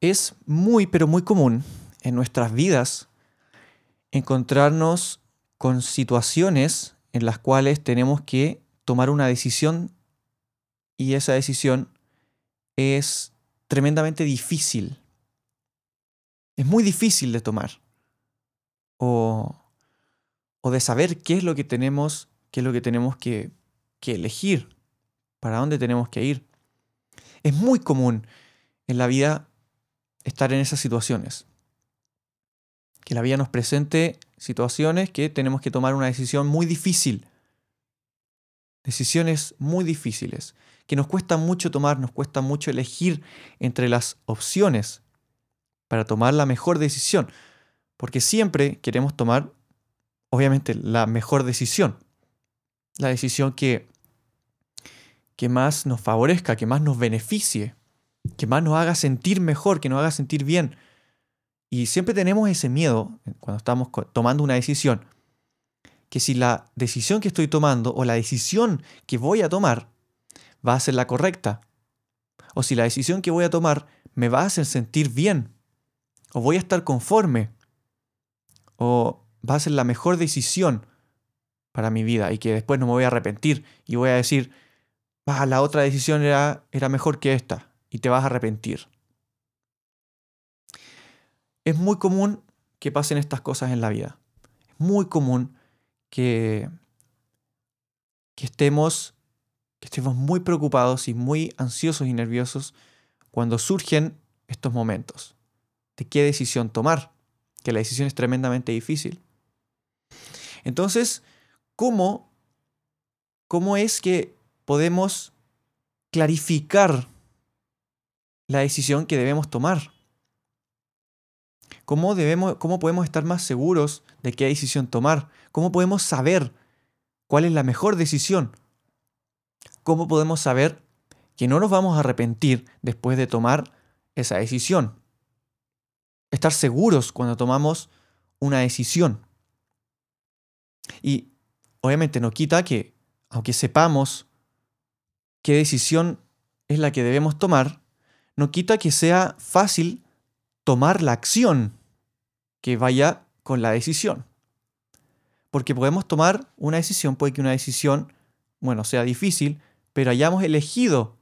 Es muy, pero muy común en nuestras vidas encontrarnos con situaciones en las cuales tenemos que tomar una decisión y esa decisión es tremendamente difícil. Es muy difícil de tomar. O, o de saber qué es lo que tenemos, qué es lo que tenemos que, que elegir, para dónde tenemos que ir. Es muy común en la vida estar en esas situaciones. Que la vida nos presente situaciones que tenemos que tomar una decisión muy difícil. Decisiones muy difíciles, que nos cuesta mucho tomar, nos cuesta mucho elegir entre las opciones para tomar la mejor decisión. Porque siempre queremos tomar, obviamente, la mejor decisión. La decisión que, que más nos favorezca, que más nos beneficie que más nos haga sentir mejor, que nos haga sentir bien. Y siempre tenemos ese miedo cuando estamos tomando una decisión, que si la decisión que estoy tomando o la decisión que voy a tomar va a ser la correcta, o si la decisión que voy a tomar me va a hacer sentir bien, o voy a estar conforme, o va a ser la mejor decisión para mi vida y que después no me voy a arrepentir y voy a decir, ah, la otra decisión era mejor que esta y te vas a arrepentir. Es muy común que pasen estas cosas en la vida. Es muy común que, que, estemos, que estemos muy preocupados y muy ansiosos y nerviosos cuando surgen estos momentos. De qué decisión tomar, que la decisión es tremendamente difícil. Entonces, ¿cómo, cómo es que podemos clarificar la decisión que debemos tomar. ¿Cómo, debemos, ¿Cómo podemos estar más seguros de qué decisión tomar? ¿Cómo podemos saber cuál es la mejor decisión? ¿Cómo podemos saber que no nos vamos a arrepentir después de tomar esa decisión? Estar seguros cuando tomamos una decisión. Y obviamente no quita que, aunque sepamos qué decisión es la que debemos tomar, no quita que sea fácil tomar la acción que vaya con la decisión. Porque podemos tomar una decisión, puede que una decisión, bueno, sea difícil, pero hayamos elegido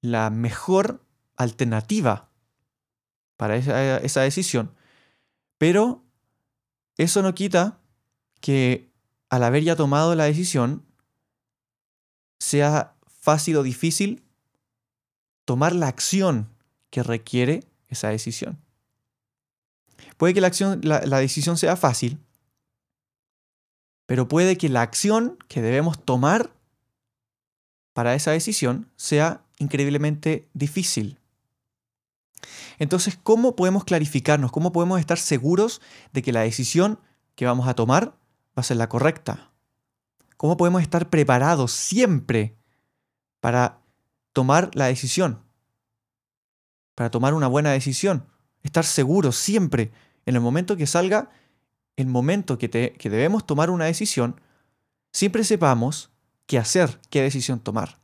la mejor alternativa para esa, esa decisión. Pero eso no quita que al haber ya tomado la decisión, sea fácil o difícil tomar la acción que requiere esa decisión. Puede que la, acción, la, decisión sea fácil, pero puede que la acción que debemos tomar para esa decisión sea increíblemente difícil. Entonces, ¿cómo podemos clarificarnos? ¿Cómo podemos estar seguros de que la decisión que vamos a tomar va a ser la correcta? ¿Cómo podemos estar preparados siempre para tomar la decisión, para tomar una buena decisión, estar seguro siempre. En el momento que salga, el momento que, que debemos tomar una decisión, siempre sepamos qué hacer, qué decisión tomar.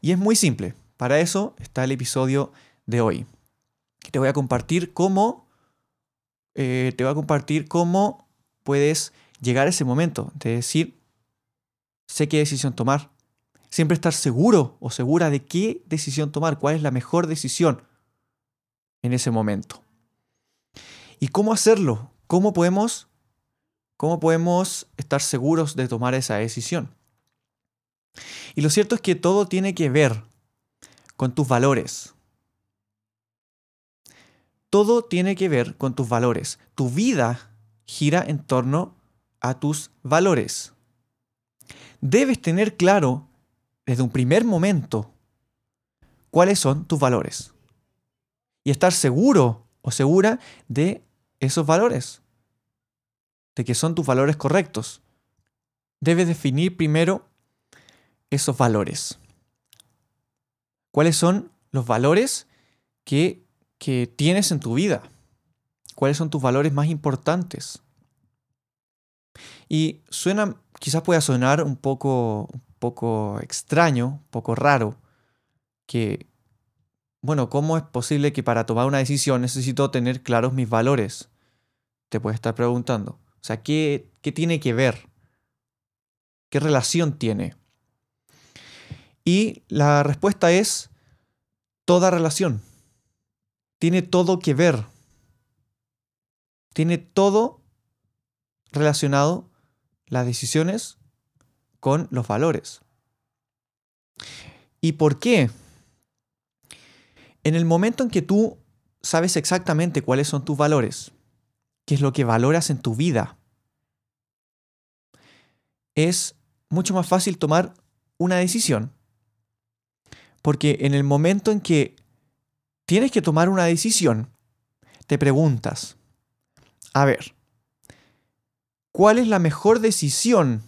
Y es muy simple, para eso está el episodio de hoy. Te voy a compartir cómo, eh, te voy a compartir cómo puedes llegar a ese momento de decir, sé qué decisión tomar, Siempre estar seguro o segura de qué decisión tomar, cuál es la mejor decisión en ese momento. ¿Y cómo hacerlo? ¿Cómo podemos, cómo podemos estar seguros de tomar esa decisión? Y lo cierto es que todo tiene que ver con tus valores. Todo tiene que ver con tus valores. Tu vida gira en torno a tus valores. Debes tener claro desde un primer momento cuáles son tus valores. Y estar seguro o segura de esos valores, de que son tus valores correctos. Debes definir primero esos valores. ¿Cuáles son los valores que, que tienes en tu vida? ¿Cuáles son tus valores más importantes? Y suena, quizás pueda sonar un poco, poco extraño, poco raro, que, bueno, ¿cómo es posible que para tomar una decisión necesito tener claros mis valores? Te puedes estar preguntando. O sea, ¿qué, qué tiene que ver? ¿Qué relación tiene? Y la respuesta es toda relación. Tiene todo que ver. Tiene todo relacionado las decisiones con los valores. ¿Y por qué? En el momento en que tú sabes exactamente cuáles son tus valores, qué es lo que valoras en tu vida, es mucho más fácil tomar una decisión. Porque en el momento en que tienes que tomar una decisión, te preguntas, a ver, ¿cuál es la mejor decisión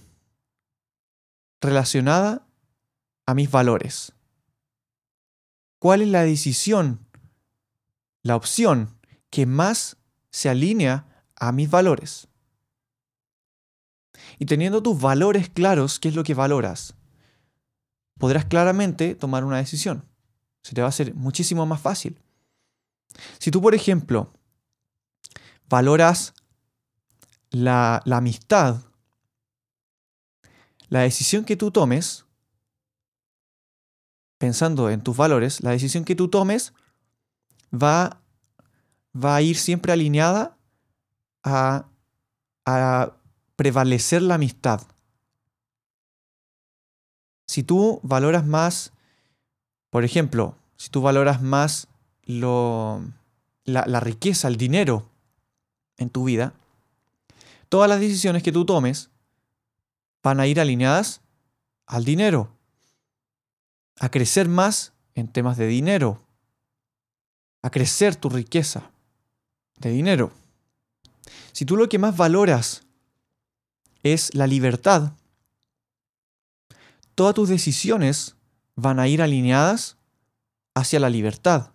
relacionada a mis valores? ¿Cuál es la decisión, la opción que más se alinea a mis valores? Y teniendo tus valores claros, ¿qué es lo que valoras? Podrás claramente tomar una decisión. Se te va a hacer muchísimo más fácil. Si tú, por ejemplo, valoras la, la amistad, la decisión que tú tomes, pensando en tus valores, la decisión que tú tomes va, va a ir siempre alineada a, a prevalecer la amistad. Si tú valoras más, por ejemplo, si tú valoras más lo, la, la riqueza, el dinero en tu vida, todas las decisiones que tú tomes van a ir alineadas al dinero, a crecer más en temas de dinero, a crecer tu riqueza de dinero. Si tú lo que más valoras es la libertad. Todas tus decisiones van a ir alineadas hacia la libertad.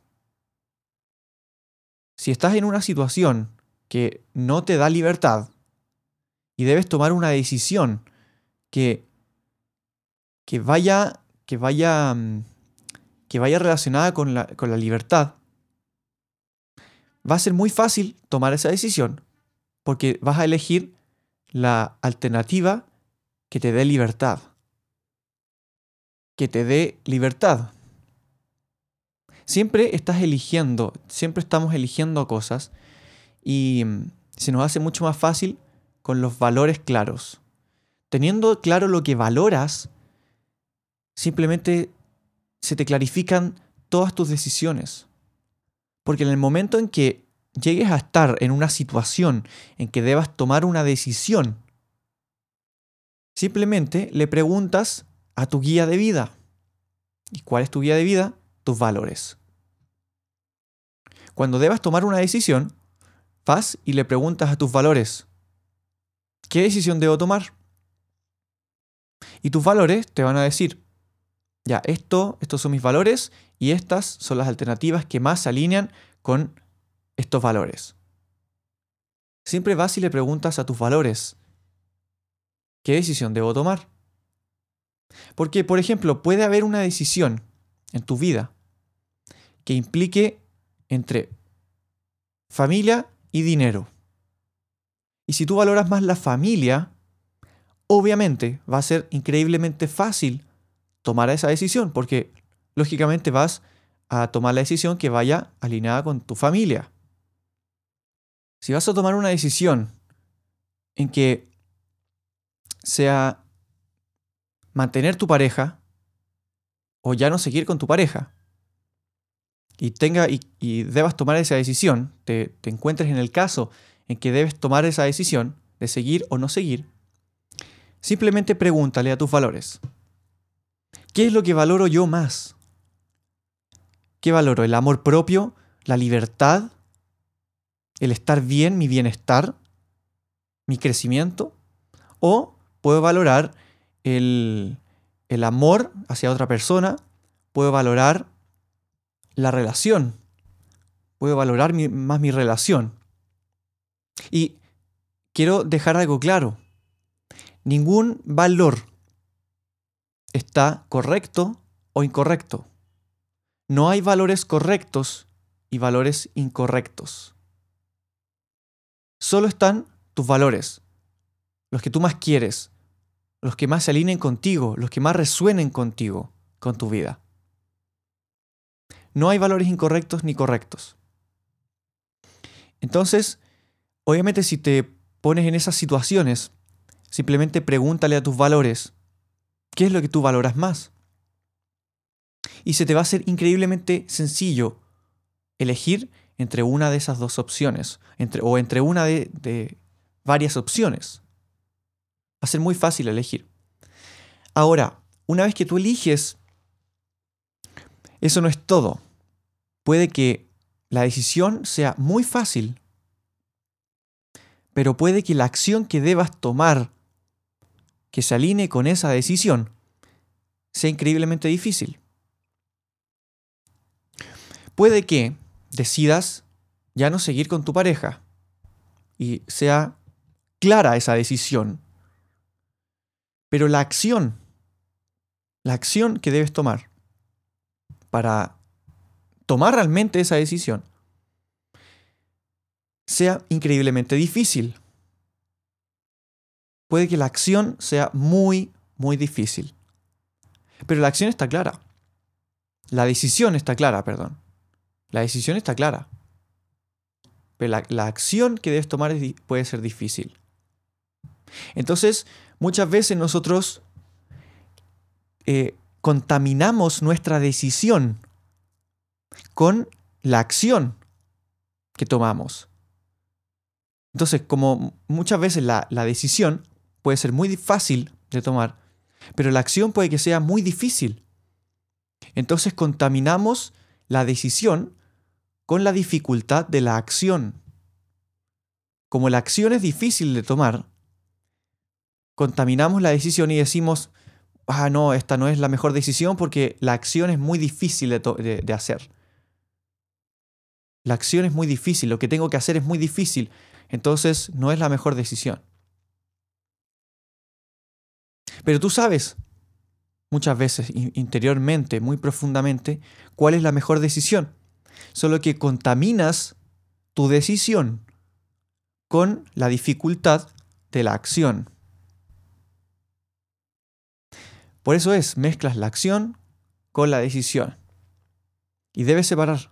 Si estás en una situación que no te da libertad y debes tomar una decisión que, que vaya, que vaya, mm, que vaya relacionada con la, con la libertad, va a ser muy fácil tomar esa decisión porque vas a elegir la alternativa que te dé libertad. Que te dé libertad. Siempre estás eligiendo, siempre estamos eligiendo cosas y mm, se nos hace mucho más fácil con los valores claros. Teniendo claro lo que valoras, simplemente se te clarifican todas tus decisiones. Porque en el momento en que llegues a estar en una situación en que debas tomar una decisión, simplemente le preguntas a tu guía de vida. ¿Y cuál es tu guía de vida? Tus valores. Cuando debas tomar una decisión, vas y le preguntas a tus valores, ¿qué decisión debo tomar? Y tus valores te van a decir, ya, esto, estos son mis valores y estas son las alternativas que más se alinean con estos valores. Siempre vas y le preguntas a tus valores, ¿qué decisión debo tomar? Porque, por ejemplo, puede haber una decisión en tu vida que implique entre familia y dinero. Y si tú valoras más la familia, obviamente va a ser increíblemente fácil tomar esa decisión, porque lógicamente vas a tomar la decisión que vaya alineada con tu familia. Si vas a tomar una decisión en que sea mantener tu pareja o ya no seguir con tu pareja, y, tenga, y, debas tomar esa decisión, te, te encuentres en el caso en que debes tomar esa decisión de seguir o no seguir, simplemente pregúntale a tus valores, ¿qué es lo que valoro yo más? ¿Qué valoro? ¿El amor propio? ¿La libertad? ¿El estar bien? ¿Mi bienestar? ¿Mi crecimiento? ¿O puedo valorar el, el amor hacia otra persona? ¿Puedo valorar la relación? ¿Puedo valorar más mi relación? Y quiero dejar algo claro. Ningún valor está correcto o incorrecto. No hay valores correctos y valores incorrectos. Solo están tus valores, los que tú más quieres, los que más se alineen contigo, los que más resuenen contigo, con tu vida. No hay valores incorrectos ni correctos. Entonces, obviamente si te pones en esas situaciones, simplemente pregúntale a tus valores, ¿qué es lo que tú valoras más? y se te va a ser increíblemente sencillo elegir entre una de esas dos opciones, entre, o entre una de, de varias opciones. Va a ser muy fácil elegir. Ahora, una vez que tú eliges, eso no es todo. Puede que la decisión sea muy fácil, pero puede que la acción que debas tomar, que se alinee con esa decisión, sea increíblemente difícil. Puede que decidas ya no seguir con tu pareja y sea clara esa decisión. Pero la acción, la acción que debes tomar para tomar realmente esa decisión, sea increíblemente difícil. Puede que la acción sea muy, muy difícil. Pero la acción está clara. La decisión está clara, perdón. La decisión está clara. Pero la, acción que debes tomar puede ser difícil. Entonces, muchas veces nosotros eh, contaminamos nuestra decisión con la acción que tomamos. Entonces, como muchas veces la, la, decisión puede ser muy fácil de tomar, pero la acción puede que sea muy difícil. Entonces contaminamos la decisión con la dificultad de la acción. Como la acción es difícil de tomar, contaminamos la decisión y decimos, ah, no, esta no es la mejor decisión porque la acción es muy difícil de, de hacer. La acción es muy difícil, lo que tengo que hacer es muy difícil, entonces no es la mejor decisión. Pero tú sabes muchas veces interiormente, muy profundamente, cuál es la mejor decisión. Solo que contaminas tu decisión con la dificultad de la acción. Por eso es, mezclas la acción con la decisión. Y debes separar,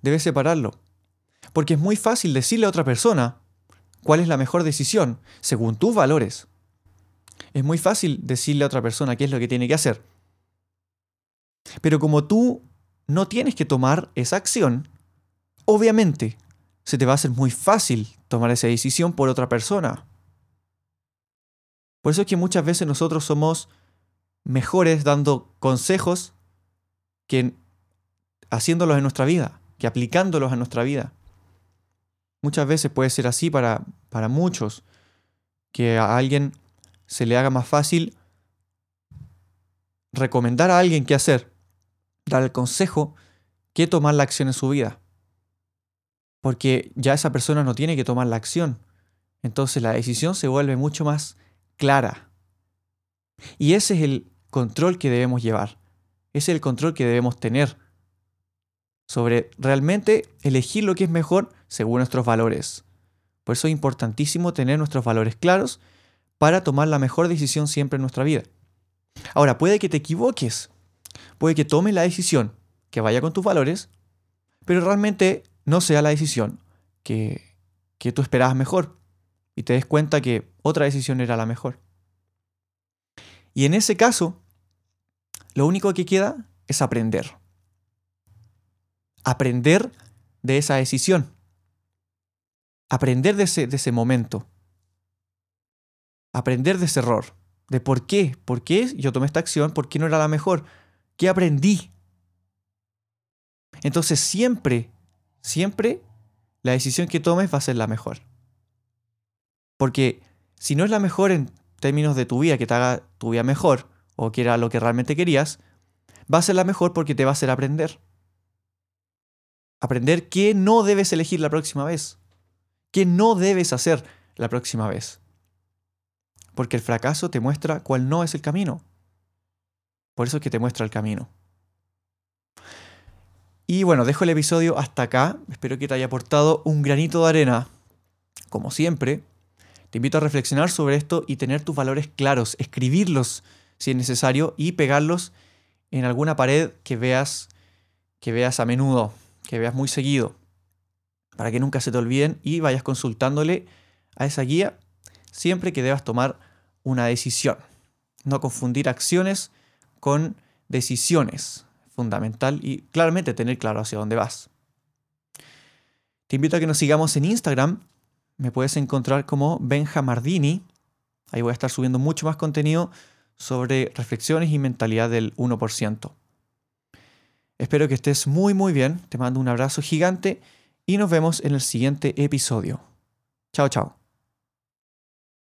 debes separarlo. Porque es muy fácil decirle a otra persona cuál es la mejor decisión según tus valores es muy fácil decirle a otra persona qué es lo que tiene que hacer. Pero como tú no tienes que tomar esa acción, obviamente se te va a hacer muy fácil tomar esa decisión por otra persona. Por eso es que muchas veces nosotros somos mejores dando consejos que haciéndolos en nuestra vida, que aplicándolos a nuestra vida. Muchas veces puede ser así para, para muchos, que a alguien se le haga más fácil recomendar a alguien qué hacer, dar el consejo, que tomar la acción en su vida. Porque ya esa persona no tiene que tomar la acción. Entonces la decisión se vuelve mucho más clara. Y ese es el control que debemos llevar. Ese es el control que debemos tener sobre realmente elegir lo que es mejor según nuestros valores. Por eso es importantísimo tener nuestros valores claros para tomar la mejor decisión siempre en nuestra vida. Ahora, puede que te equivoques, puede que tomes la decisión que vaya con tus valores, pero realmente no sea la decisión que, que tú esperabas mejor y te des cuenta que otra decisión era la mejor. Y en ese caso, lo único que queda es aprender. Aprender de esa decisión. Aprender de ese, de ese momento aprender de ese error, de por qué, por qué yo tomé esta acción, por qué no era la mejor, qué aprendí. Entonces siempre, siempre la decisión que tomes va a ser la mejor. Porque si no es la mejor en términos de tu vida, que te haga tu vida mejor, o que era lo que realmente querías, va a ser la mejor porque te va a hacer aprender. Aprender qué no debes elegir la próxima vez. Qué no debes hacer la próxima vez. Porque el fracaso te muestra cuál no es el camino. Por eso es que te muestra el camino. Y bueno, dejo el episodio hasta acá. Espero que te haya aportado un granito de arena. Como siempre, te invito a reflexionar sobre esto y tener tus valores claros, escribirlos si es necesario y pegarlos en alguna pared que veas que veas a menudo, que veas muy seguido, para que nunca se te olviden y vayas consultándole a esa guía siempre que debas tomar una decisión. No confundir acciones con decisiones. Fundamental y claramente tener claro hacia dónde vas. Te invito a que nos sigamos en Instagram. Me puedes encontrar como Benjamardini. Ahí voy a estar subiendo mucho más contenido sobre reflexiones y mentalidad del 1%. Espero que estés muy muy bien. Te mando un abrazo gigante y nos vemos en el siguiente episodio. Chao, chao.